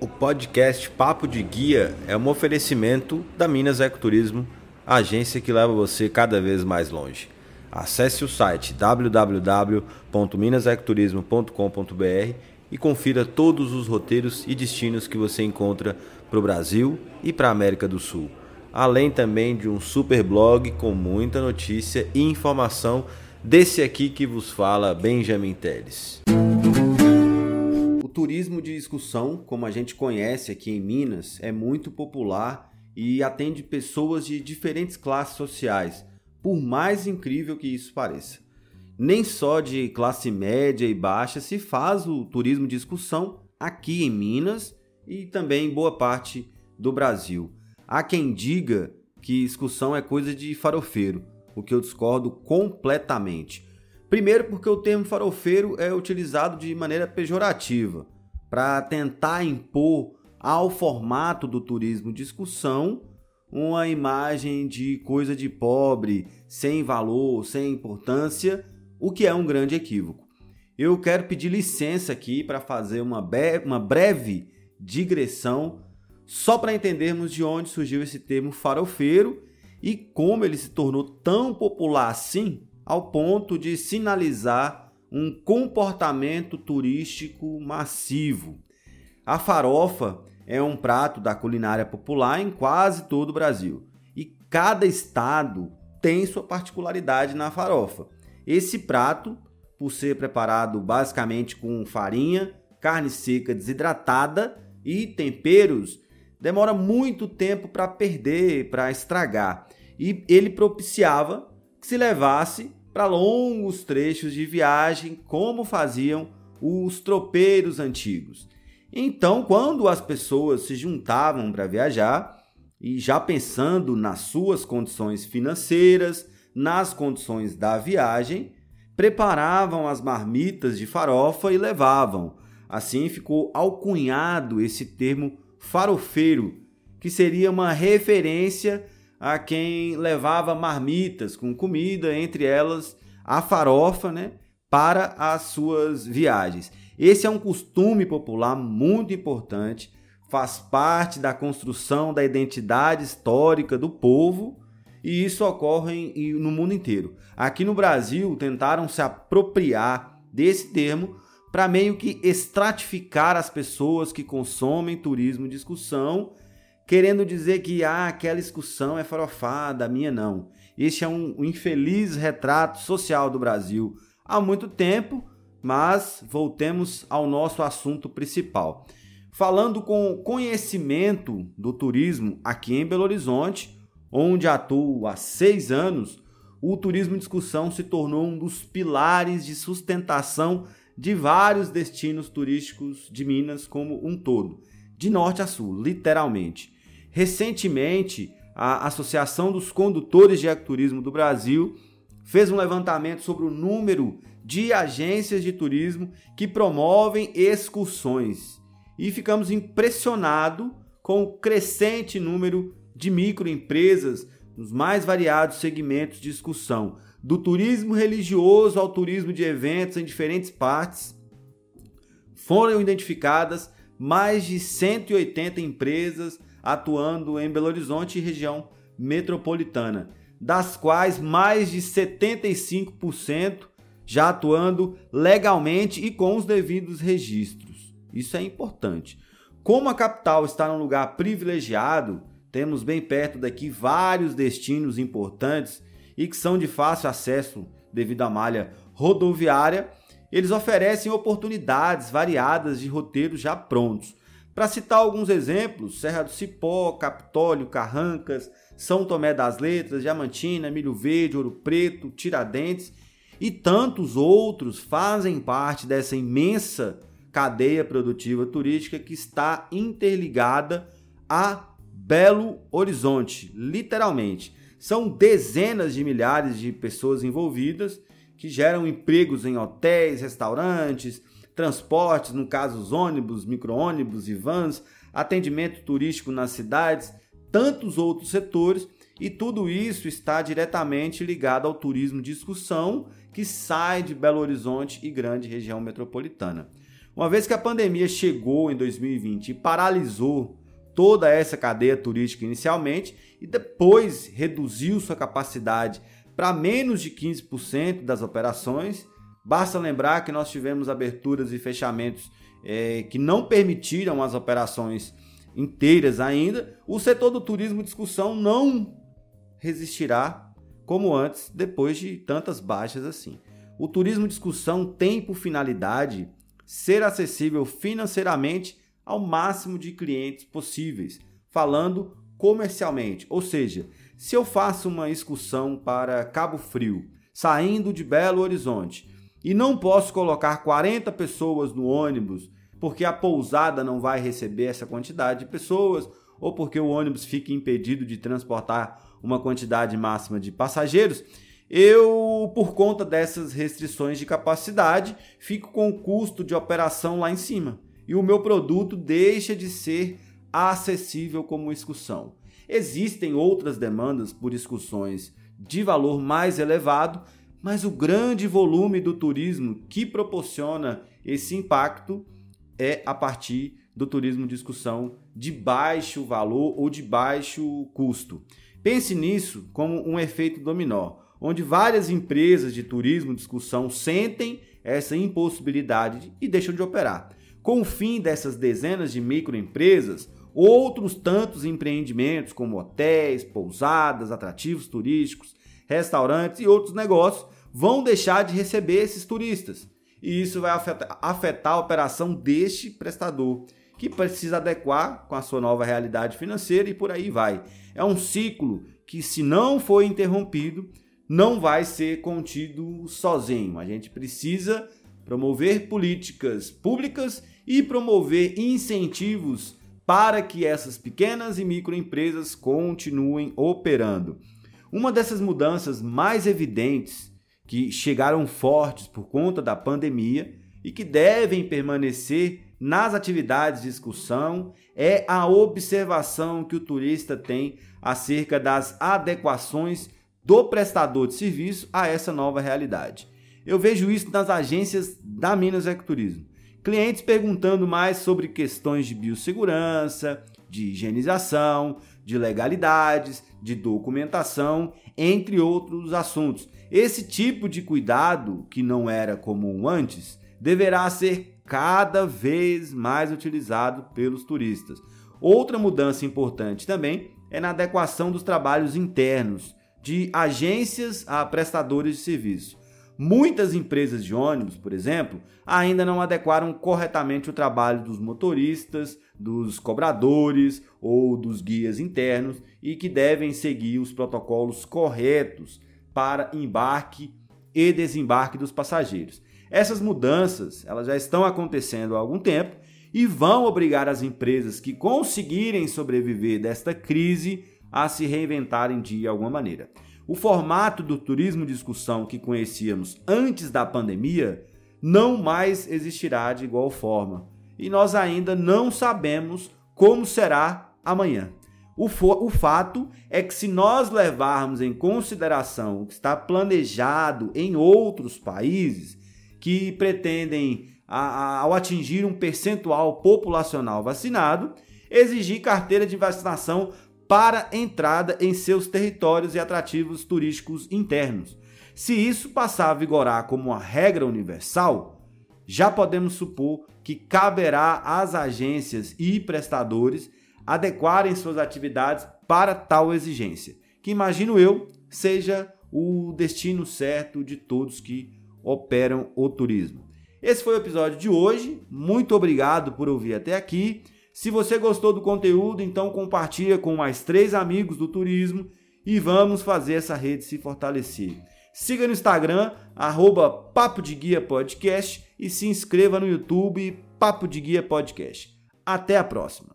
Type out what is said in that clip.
O podcast Papo de Guia é um oferecimento da Minas Ecoturismo, agência que leva você cada vez mais longe. Acesse o site www.minasecoturismo.com.br e confira todos os roteiros e destinos que você encontra para o Brasil e para a América do Sul. Além também de um super blog com muita notícia e informação desse aqui que vos fala Benjamin Teles turismo de excursão, como a gente conhece aqui em Minas, é muito popular e atende pessoas de diferentes classes sociais, por mais incrível que isso pareça. Nem só de classe média e baixa se faz o turismo de excursão aqui em Minas e também em boa parte do Brasil. Há quem diga que excursão é coisa de farofeiro, o que eu discordo completamente. Primeiro, porque o termo farofeiro é utilizado de maneira pejorativa para tentar impor ao formato do turismo discussão uma imagem de coisa de pobre, sem valor, sem importância, o que é um grande equívoco. Eu quero pedir licença aqui para fazer uma, uma breve digressão só para entendermos de onde surgiu esse termo farofeiro e como ele se tornou tão popular assim ao ponto de sinalizar um comportamento turístico massivo. A farofa é um prato da culinária popular em quase todo o Brasil e cada estado tem sua particularidade na farofa. Esse prato, por ser preparado basicamente com farinha, carne seca desidratada e temperos, demora muito tempo para perder, para estragar. E ele propiciava que se levasse para longos trechos de viagem, como faziam os tropeiros antigos. Então, quando as pessoas se juntavam para viajar, e já pensando nas suas condições financeiras, nas condições da viagem, preparavam as marmitas de farofa e levavam. Assim ficou alcunhado esse termo farofeiro, que seria uma referência a quem levava marmitas com comida, entre elas a farofa, né, para as suas viagens. Esse é um costume popular muito importante, faz parte da construção da identidade histórica do povo e isso ocorre no mundo inteiro. Aqui no Brasil, tentaram se apropriar desse termo para meio que estratificar as pessoas que consomem turismo de excursão querendo dizer que ah, aquela excursão é farofada, a minha não. Este é um, um infeliz retrato social do Brasil há muito tempo, mas voltemos ao nosso assunto principal. Falando com conhecimento do turismo aqui em Belo Horizonte, onde atuo há seis anos, o turismo de excursão se tornou um dos pilares de sustentação de vários destinos turísticos de Minas como um todo, de norte a sul, literalmente. Recentemente, a Associação dos Condutores de Ecoturismo do Brasil fez um levantamento sobre o número de agências de turismo que promovem excursões e ficamos impressionados com o crescente número de microempresas nos mais variados segmentos de excursão, do turismo religioso ao turismo de eventos em diferentes partes. Foram identificadas mais de 180 empresas atuando em Belo Horizonte e região metropolitana, das quais mais de 75% já atuando legalmente e com os devidos registros. Isso é importante. Como a capital está num lugar privilegiado, temos bem perto daqui vários destinos importantes e que são de fácil acesso devido à malha rodoviária, eles oferecem oportunidades variadas de roteiros já prontos. Para citar alguns exemplos, Serra do Cipó, Capitólio, Carrancas, São Tomé das Letras, Diamantina, Milho Verde, Ouro Preto, Tiradentes e tantos outros fazem parte dessa imensa cadeia produtiva turística que está interligada a Belo Horizonte, literalmente. São dezenas de milhares de pessoas envolvidas que geram empregos em hotéis, restaurantes, transportes, no caso os ônibus, micro-ônibus e vans, atendimento turístico nas cidades, tantos outros setores, e tudo isso está diretamente ligado ao turismo de excursão que sai de Belo Horizonte e grande região metropolitana. Uma vez que a pandemia chegou em 2020 e paralisou toda essa cadeia turística inicialmente e depois reduziu sua capacidade para menos de 15% das operações, basta lembrar que nós tivemos aberturas e fechamentos é, que não permitiram as operações inteiras ainda, o setor do turismo discussão não resistirá como antes, depois de tantas baixas assim. O turismo discussão tem por finalidade ser acessível financeiramente ao máximo de clientes possíveis, falando comercialmente. Ou seja, se eu faço uma excursão para Cabo Frio, saindo de Belo Horizonte, e não posso colocar 40 pessoas no ônibus porque a pousada não vai receber essa quantidade de pessoas, ou porque o ônibus fica impedido de transportar uma quantidade máxima de passageiros, eu, por conta dessas restrições de capacidade, fico com o custo de operação lá em cima e o meu produto deixa de ser acessível como excursão. Existem outras demandas por excursões de valor mais elevado, mas o grande volume do turismo que proporciona esse impacto é a partir do turismo de excursão de baixo valor ou de baixo custo. Pense nisso como um efeito dominó onde várias empresas de turismo de excursão sentem essa impossibilidade e deixam de operar. Com o fim dessas dezenas de microempresas, outros tantos empreendimentos como hotéis, pousadas, atrativos turísticos, restaurantes e outros negócios vão deixar de receber esses turistas. E isso vai afetar, a operação deste prestador, que precisa adequar com a sua nova realidade financeira e por aí vai. É um ciclo que, se não for interrompido, não vai ser contido sozinho. A gente precisa promover políticas públicas e promover incentivos para que essas pequenas e microempresas continuem operando. Uma dessas mudanças mais evidentes que chegaram fortes por conta da pandemia e que devem permanecer nas atividades de excursão é a observação que o turista tem acerca das adequações do prestador de serviço a essa nova realidade. Eu vejo isso nas agências da Minas Ecoturismo. Clientes perguntando mais sobre questões de biossegurança, de higienização, de legalidades, de documentação, entre outros assuntos. Esse tipo de cuidado, que não era comum antes, deverá ser cada vez mais utilizado pelos turistas. Outra mudança importante também é na adequação dos trabalhos internos, de agências a prestadores de serviço. Muitas empresas de ônibus, por exemplo, ainda não adequaram corretamente o trabalho dos motoristas, dos cobradores ou dos guias internos e que devem seguir os protocolos corretos para embarque e desembarque dos passageiros. Essas mudanças, elas já estão acontecendo há algum tempo e vão obrigar as empresas que conseguirem sobreviver desta crise a se reinventarem de alguma maneira. O formato do turismo de discussão que conhecíamos antes da pandemia não mais existirá de igual forma. E nós ainda não sabemos como será amanhã. O, o, fato é que, se nós levarmos em consideração o que está planejado em outros países que pretendem, a, a, ao atingir um percentual populacional vacinado, exigir carteira de vacinação para entrada em seus territórios e atrativos turísticos internos. Se isso passar a vigorar como uma regra universal, já podemos supor que caberá às agências e prestadores adequarem suas atividades para tal exigência, que imagino eu seja o destino certo de todos que operam o turismo. Esse foi o episódio de hoje. Muito obrigado por ouvir até aqui. Se você gostou do conteúdo, então compartilha com mais três amigos do turismo e vamos fazer essa rede se fortalecer. Siga no Instagram, arroba Papo de Guia Podcast e se inscreva no YouTube Papo de Guia Podcast. Até a próxima!